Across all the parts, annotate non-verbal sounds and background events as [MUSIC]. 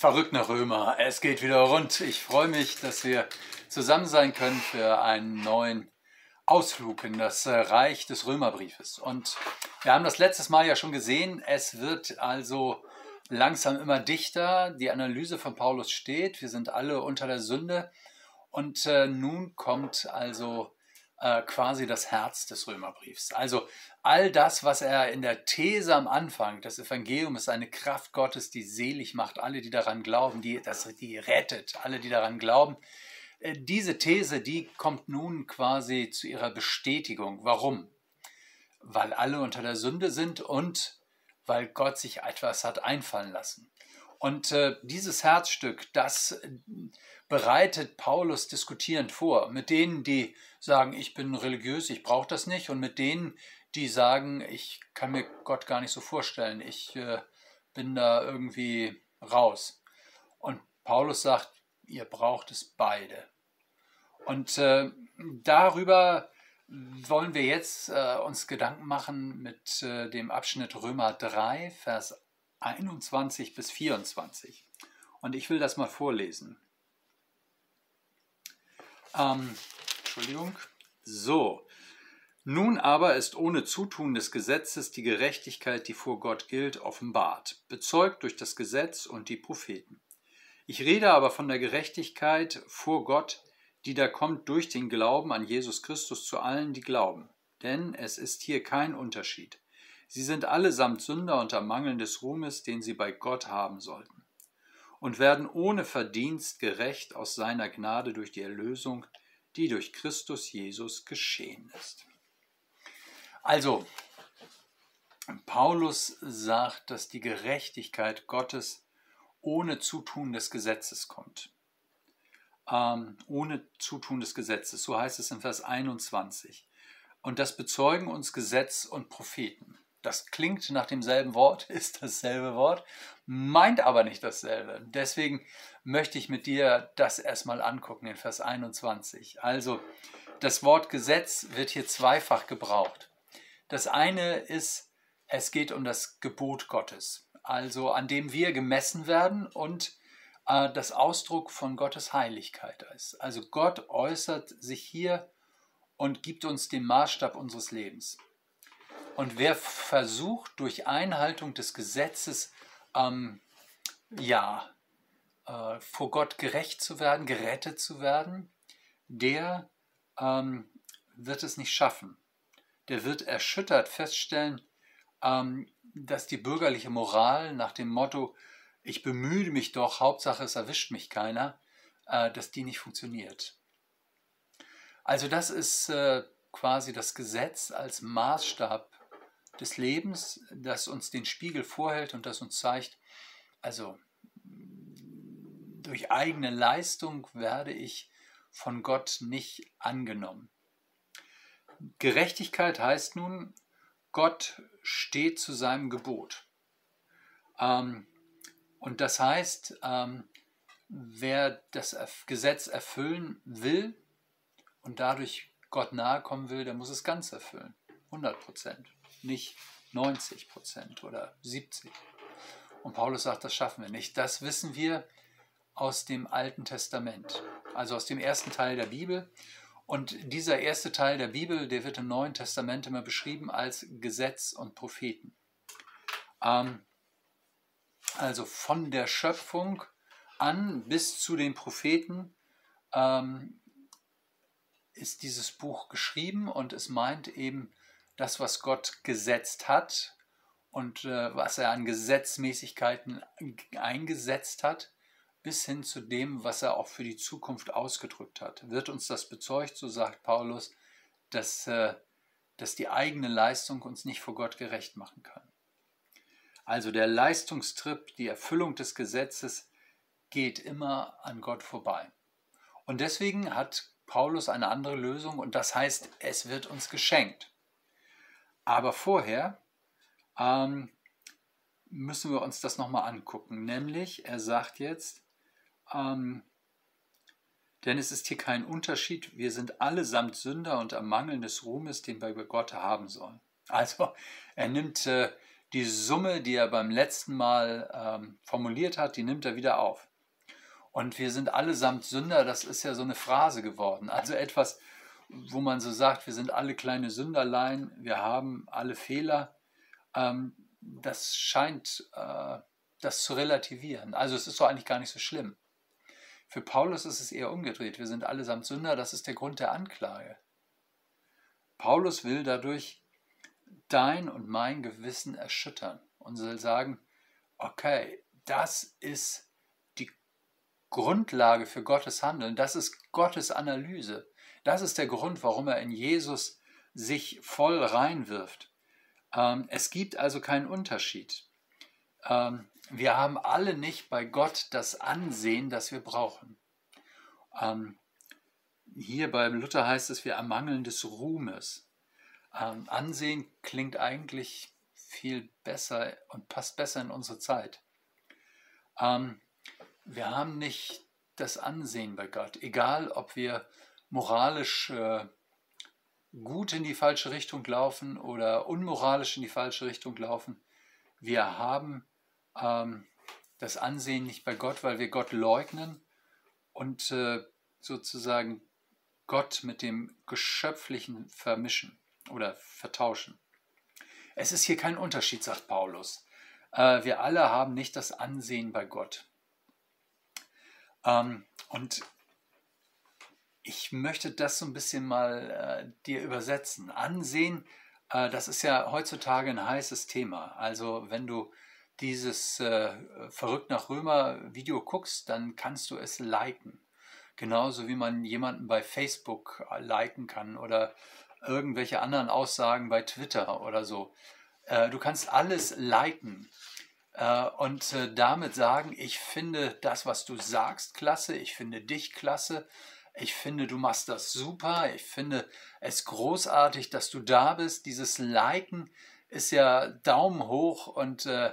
Verrückte Römer, es geht wieder rund. Ich freue mich, dass wir zusammen sein können für einen neuen Ausflug in das äh, Reich des Römerbriefes. Und wir haben das letztes Mal ja schon gesehen, es wird also langsam immer dichter. Die Analyse von Paulus steht, wir sind alle unter der Sünde. Und äh, nun kommt also äh, quasi das Herz des Römerbriefs. Also all das, was er in der These am Anfang, das Evangelium ist eine Kraft Gottes, die selig macht, alle, die daran glauben, die, das, die rettet, alle, die daran glauben. Äh, diese These, die kommt nun quasi zu ihrer Bestätigung. Warum? Weil alle unter der Sünde sind und weil Gott sich etwas hat einfallen lassen. Und äh, dieses Herzstück, das bereitet Paulus diskutierend vor mit denen, die sagen, ich bin religiös, ich brauche das nicht, und mit denen, die sagen, ich kann mir Gott gar nicht so vorstellen, ich äh, bin da irgendwie raus. Und Paulus sagt, ihr braucht es beide. Und äh, darüber wollen wir jetzt äh, uns Gedanken machen mit äh, dem Abschnitt Römer 3, Vers 21 bis 24. Und ich will das mal vorlesen. Ähm, Entschuldigung. So. Nun aber ist ohne Zutun des Gesetzes die Gerechtigkeit, die vor Gott gilt, offenbart, bezeugt durch das Gesetz und die Propheten. Ich rede aber von der Gerechtigkeit vor Gott, die da kommt durch den Glauben an Jesus Christus zu allen, die glauben. Denn es ist hier kein Unterschied. Sie sind allesamt Sünder unter Mangeln des Ruhmes, den sie bei Gott haben sollten und werden ohne Verdienst gerecht aus seiner Gnade durch die Erlösung, die durch Christus Jesus geschehen ist. Also, Paulus sagt, dass die Gerechtigkeit Gottes ohne Zutun des Gesetzes kommt. Ähm, ohne Zutun des Gesetzes, so heißt es in Vers 21. Und das bezeugen uns Gesetz und Propheten. Das klingt nach demselben Wort, [LAUGHS] ist dasselbe Wort, meint aber nicht dasselbe. Deswegen möchte ich mit dir das erstmal angucken in Vers 21. Also, das Wort Gesetz wird hier zweifach gebraucht. Das eine ist, es geht um das Gebot Gottes, also an dem wir gemessen werden und äh, das Ausdruck von Gottes Heiligkeit ist. Also Gott äußert sich hier und gibt uns den Maßstab unseres Lebens. Und wer versucht, durch Einhaltung des Gesetzes, ähm, ja, äh, vor Gott gerecht zu werden, gerettet zu werden, der ähm, wird es nicht schaffen. Der wird erschüttert feststellen, ähm, dass die bürgerliche Moral nach dem Motto, ich bemühe mich doch, Hauptsache es erwischt mich keiner, äh, dass die nicht funktioniert. Also das ist äh, quasi das Gesetz als Maßstab des Lebens, das uns den Spiegel vorhält und das uns zeigt, also durch eigene Leistung werde ich von Gott nicht angenommen. Gerechtigkeit heißt nun, Gott steht zu seinem Gebot. Ähm, und das heißt, ähm, wer das Gesetz erfüllen will und dadurch Gott nahe kommen will, der muss es ganz erfüllen. 100 Prozent nicht 90 Prozent oder 70. Und Paulus sagt, das schaffen wir nicht. Das wissen wir aus dem Alten Testament, also aus dem ersten Teil der Bibel. Und dieser erste Teil der Bibel, der wird im Neuen Testament immer beschrieben als Gesetz und Propheten. Ähm, also von der Schöpfung an bis zu den Propheten ähm, ist dieses Buch geschrieben und es meint eben das, was Gott gesetzt hat und äh, was er an Gesetzmäßigkeiten eingesetzt hat, bis hin zu dem, was er auch für die Zukunft ausgedrückt hat. Wird uns das bezeugt, so sagt Paulus, dass, äh, dass die eigene Leistung uns nicht vor Gott gerecht machen kann. Also der Leistungstrip, die Erfüllung des Gesetzes geht immer an Gott vorbei. Und deswegen hat Paulus eine andere Lösung und das heißt, es wird uns geschenkt. Aber vorher ähm, müssen wir uns das nochmal angucken. Nämlich, er sagt jetzt, ähm, denn es ist hier kein Unterschied, wir sind allesamt Sünder und am Mangel des Ruhmes, den wir bei Gott haben sollen. [LAUGHS] Also er nimmt äh, die Summe, die er beim letzten Mal ähm, formuliert hat, die nimmt er wieder auf. Und wir sind allesamt Sünder, das ist ja so eine Phrase geworden. Also etwas, wo man so sagt, wir sind alle kleine Sünderlein, wir haben alle Fehler. Ähm, das scheint äh, das zu relativieren. Also es ist doch eigentlich gar nicht so schlimm. Für Paulus ist es eher umgedreht. Wir sind allesamt Sünder, das ist der Grund der Anklage. Paulus will dadurch dein und mein Gewissen erschüttern und soll sagen, okay, das ist Grundlage für Gottes Handeln, das ist Gottes Analyse, das ist der Grund, warum er in Jesus sich voll reinwirft. Ähm, es gibt also keinen Unterschied. Ähm, wir haben alle nicht bei Gott das Ansehen, das wir brauchen. Ähm, hier beim Luther heißt es, wir ermangeln des Ruhmes. Ansehen klingt eigentlich viel besser und passt besser in unsere Zeit. Wir haben nicht das Ansehen bei Gott, egal ob wir moralisch äh, gut in die falsche Richtung laufen oder unmoralisch in die falsche Richtung laufen. Wir haben ähm, das Ansehen nicht bei Gott, weil wir Gott leugnen und äh, sozusagen Gott mit dem Geschöpflichen vermischen oder vertauschen. Es ist hier kein Unterschied, sagt Paulus. Äh, wir alle haben nicht das Ansehen bei Gott. Ähm, und ich möchte das so ein bisschen mal äh, dir übersetzen. Ansehen, äh, das ist ja heutzutage ein heißes Thema. Also wenn du dieses äh, Verrückt nach Römer Video guckst, dann kannst du es liken. Genauso wie man jemanden bei Facebook äh, liken kann oder irgendwelche anderen Aussagen bei Twitter oder so. Äh, du kannst alles liken und äh, damit sagen, ich finde das, was du sagst, klasse, ich finde dich klasse, ich finde, du machst das super, ich finde es großartig, dass du da bist. Dieses Liken ist ja Daumen hoch und äh,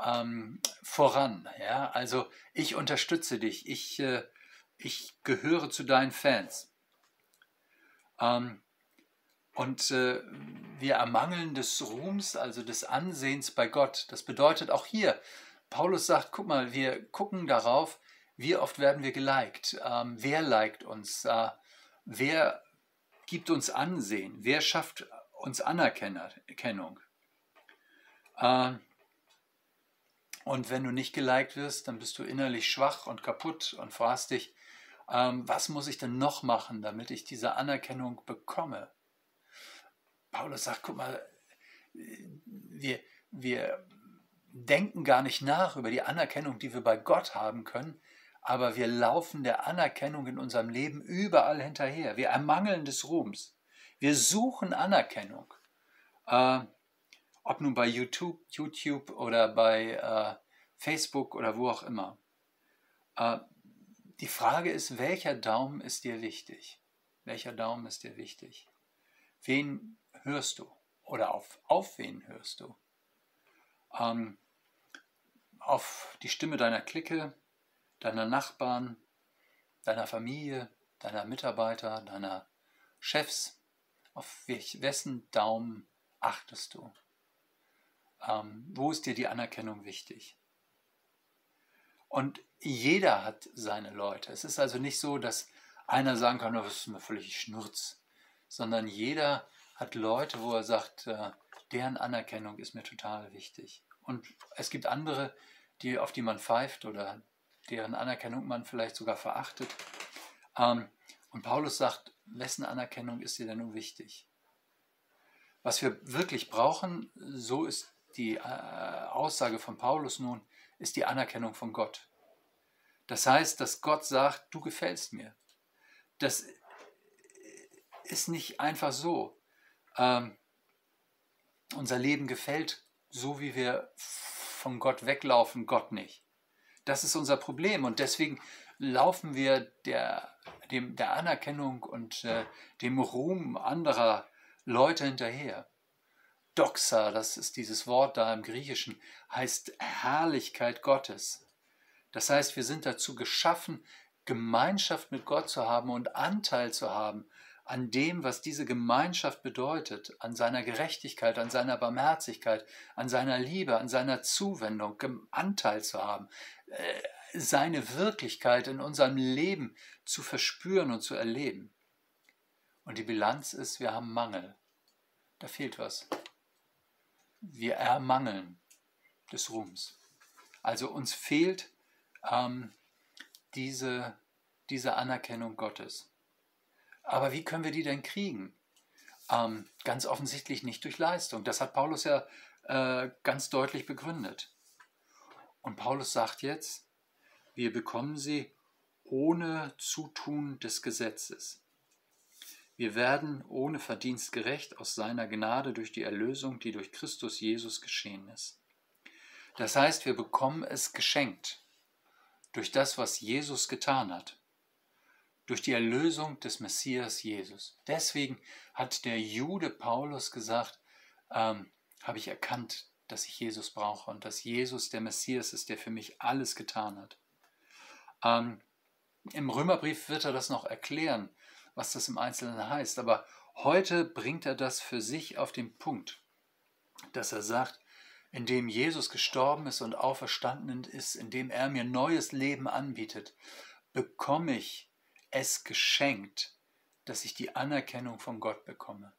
ähm, voran. Ja? Also ich unterstütze dich, ich, äh, ich gehöre zu deinen Fans. Ähm, und äh, wir ermangeln des Ruhms, also des Ansehens bei Gott. Das bedeutet auch hier, Paulus sagt, guck mal, wir gucken darauf, wie oft werden wir geliked, ähm, wer liked uns, äh, wer gibt uns Ansehen, wer schafft uns Anerkennung. Äh, und wenn du nicht geliked wirst, dann bist du innerlich schwach und kaputt und fragst dich, ähm, was muss ich denn noch machen, damit ich diese Anerkennung bekomme? Paulus sagt, guck mal, wir, wir denken gar nicht nach über die Anerkennung, die wir bei Gott haben können, aber wir laufen der Anerkennung in unserem Leben überall hinterher. Wir ermangeln des Ruhms. Wir suchen Anerkennung. Äh, ob nun bei YouTube, YouTube oder bei äh, Facebook oder wo auch immer. Äh, die Frage ist, welcher Daumen ist dir wichtig? Welcher Daumen ist dir wichtig? Wen hörst du? Oder auf, auf wen hörst du? Ähm, auf die Stimme deiner Clique, deiner Nachbarn, deiner Familie, deiner Mitarbeiter, deiner Chefs? Auf welch, wessen Daumen achtest du? Ähm, wo ist dir die Anerkennung wichtig? Und jeder hat seine Leute. Es ist also nicht so, dass einer sagen kann, oh, das ist mir völlig Schnurz, sondern jeder hat Leute, wo er sagt, äh, deren Anerkennung ist mir total wichtig. Und es gibt andere, die, auf die man pfeift oder deren Anerkennung man vielleicht sogar verachtet. Ähm, und Paulus sagt, wessen Anerkennung ist dir denn nun wichtig? Was wir wirklich brauchen, so ist die äh, Aussage von Paulus nun, ist die Anerkennung von Gott. Das heißt, dass Gott sagt, du gefällst mir. Das ist nicht einfach so ähm, unser Leben gefällt, so wie wir von Gott weglaufen, Gott nicht. Das ist unser Problem und deswegen laufen wir der, dem, der Anerkennung und äh, dem Ruhm anderer Leute hinterher. Doxa, das ist dieses Wort da im Griechischen, heißt Herrlichkeit Gottes. Das heißt, wir sind dazu geschaffen, Gemeinschaft mit Gott zu haben und Anteil zu haben an dem, was diese Gemeinschaft bedeutet, an seiner Gerechtigkeit, an seiner Barmherzigkeit, an seiner Liebe, an seiner Zuwendung Anteil zu haben, äh, seine Wirklichkeit in unserem Leben zu verspüren und zu erleben. Und die Bilanz ist, wir haben Mangel. Da fehlt was. Wir ermangeln des Ruhms. Also uns fehlt ähm, diese, diese Anerkennung Gottes. Aber wie können wir die denn kriegen? Ähm, ganz offensichtlich nicht durch Leistung. Das hat Paulus ja äh, ganz deutlich begründet. Und Paulus sagt jetzt, wir bekommen sie ohne Zutun des Gesetzes. Wir werden ohne Verdienst gerecht aus seiner Gnade durch die Erlösung, die durch Christus Jesus geschehen ist. Das heißt, wir bekommen es geschenkt durch das, was Jesus getan hat, durch die Erlösung des Messias Jesus. Deswegen hat der Jude Paulus gesagt, ähm, habe ich erkannt, dass ich Jesus brauche und dass Jesus der Messias ist, der für mich alles getan hat. Ähm, Im Römerbrief wird er das noch erklären, was das im Einzelnen heißt. Aber heute bringt er das für sich auf den Punkt, dass er sagt, indem Jesus gestorben ist und auferstanden ist, indem er mir neues Leben anbietet, bekomme ich es geschenkt, dass ich die Anerkennung von Gott bekomme.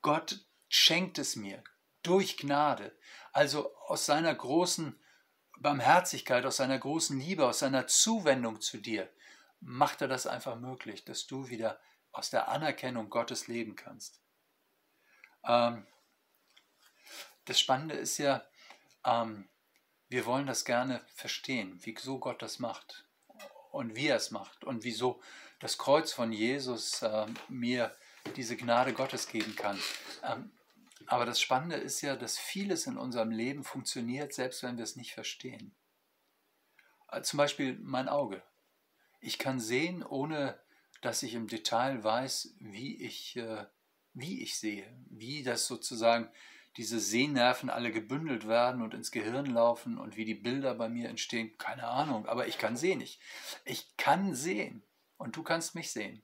Gott schenkt es mir durch Gnade, also aus seiner großen Barmherzigkeit, aus seiner großen Liebe, aus seiner Zuwendung zu dir, macht er das einfach möglich, dass du wieder aus der Anerkennung Gottes leben kannst. Ähm, das Spannende ist ja, ähm, wir wollen das gerne verstehen, wieso Gott das macht und wie er es macht und wieso das Kreuz von Jesus äh, mir diese Gnade Gottes geben kann. Ähm, aber das Spannende ist ja, dass vieles in unserem Leben funktioniert, selbst wenn wir es nicht verstehen. Äh, zum Beispiel mein Auge. Ich kann sehen, ohne dass ich im Detail weiß, wie ich, äh, wie ich sehe, wie das sozusagen diese Sehnerven alle gebündelt werden und ins Gehirn laufen und wie die Bilder bei mir entstehen. Keine Ahnung, aber ich kann sehen. Ich, ich kann sehen und du kannst mich sehen,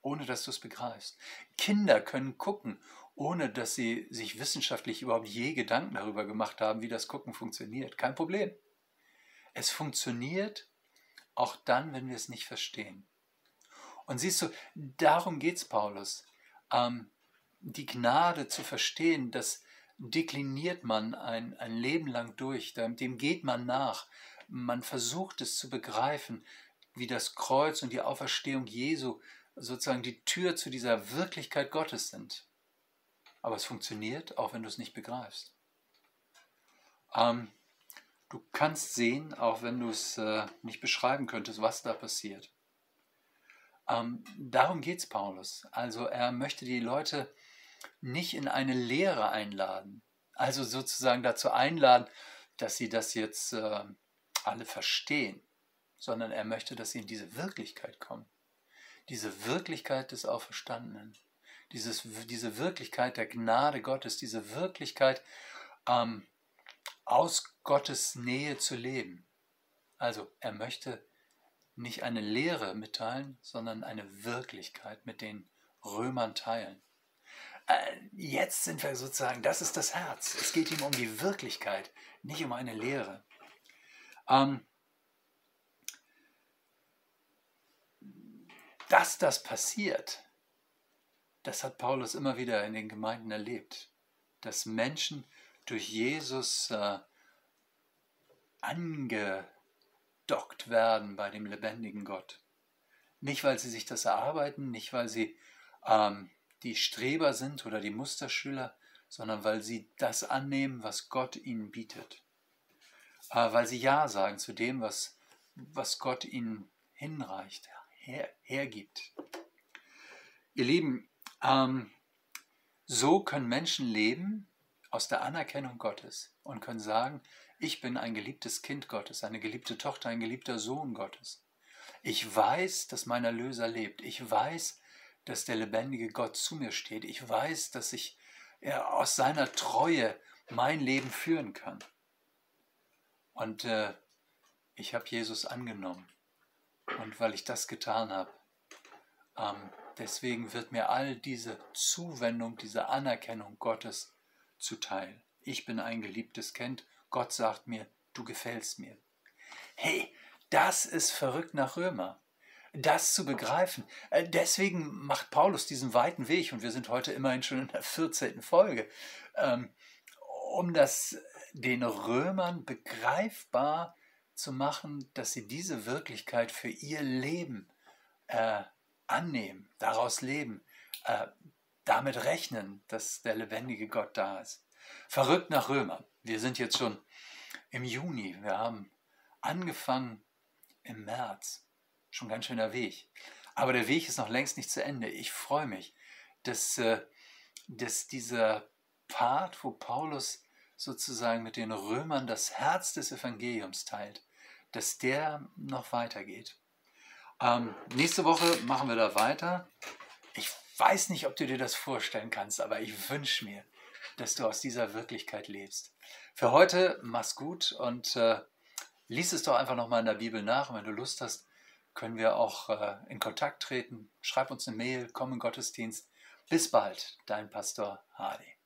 ohne dass du es begreifst. Kinder können gucken ohne dass sie sich wissenschaftlich überhaupt je Gedanken darüber gemacht haben, wie das Gucken funktioniert. Kein Problem. Es funktioniert auch dann, wenn wir es nicht verstehen. Und siehst du, darum geht es Paulus. Ähm, die Gnade zu verstehen, das dekliniert man ein, ein Leben lang durch, dem geht man nach. Man versucht es zu begreifen, wie das Kreuz und die Auferstehung Jesu sozusagen die Tür zu dieser Wirklichkeit Gottes sind. Aber es funktioniert, auch wenn du es nicht begreifst. Ähm, du kannst sehen, auch wenn du es äh, nicht beschreiben könntest, was da passiert. Ähm, darum geht es Paulus. Also er möchte die Leute nicht in eine Lehre einladen. Also sozusagen dazu einladen, dass sie das jetzt äh, alle verstehen, sondern er möchte, dass sie in diese Wirklichkeit kommen. Diese Wirklichkeit des Auferstandenen dieses, diese Wirklichkeit der Gnade Gottes, diese Wirklichkeit ähm, aus Gottes Nähe zu leben. Also er möchte nicht eine Lehre mitteilen, sondern eine Wirklichkeit mit den Römern teilen. Äh, jetzt sind wir sozusagen, das ist das Herz. Es geht ihm um die Wirklichkeit, nicht um eine Lehre. Ähm, dass das passiert, das hat Paulus immer wieder in den Gemeinden erlebt, dass Menschen durch Jesus äh, angedockt werden bei dem lebendigen Gott. Nicht, weil sie sich das erarbeiten, nicht, weil sie ähm, die Streber sind oder die Musterschüler, sondern weil sie das annehmen, was Gott ihnen bietet. Weil sie Ja sagen zu dem, was, was Gott ihnen hinreicht, her, hergibt. Ihr Lieben, ähm, so können Menschen leben aus der Anerkennung Gottes und können sagen, ich bin ein geliebtes Kind Gottes, eine geliebte Tochter, ein geliebter Sohn Gottes. Ich weiß, dass mein Erlöser lebt. Ich weiß, dass der lebendige Gott zu mir steht. Ich weiß, dass ich er aus seiner Treue mein Leben führen kann. Und äh, ich habe Jesus angenommen. Und weil ich das getan habe, ähm, deswegen wird mir all diese Zuwendung, diese Anerkennung Gottes zuteil. Ich bin ein geliebtes Kind. Gott sagt mir, du gefällst mir. Hey, das ist verrückt nach Römer. Das zu begreifen. Äh, deswegen macht Paulus diesen weiten Weg und wir sind heute immerhin schon in der 14. Folge, ähm, um das den Römern begreifbar zu machen, dass sie diese Wirklichkeit für ihr Leben äh, annehmen, daraus leben, äh, damit rechnen, dass der lebendige Gott da ist. Verrückt nach Römer. Wir sind jetzt schon im Juni. Wir haben angefangen im März. Schon ganz schöner Weg. Aber der Weg ist noch längst nicht zu Ende. Ich freue mich, dass, äh, dass dieser Part, wo Paulus sozusagen mit den Römern das Herz des Evangeliums teilt, dass der noch weitergeht. Ähm, nächste Woche machen wir da weiter. Ich weiß nicht, ob du dir das vorstellen kannst, aber ich wünsche mir, dass du aus dieser Wirklichkeit lebst. Für heute mach's gut und äh, lies es doch einfach nochmal in der Bibel nach. Und wenn du Lust hast, können wir auch äh, in Kontakt treten. Schreib uns eine Mail, komm in Gottesdienst. Bis bald, dein Pastor Hardy.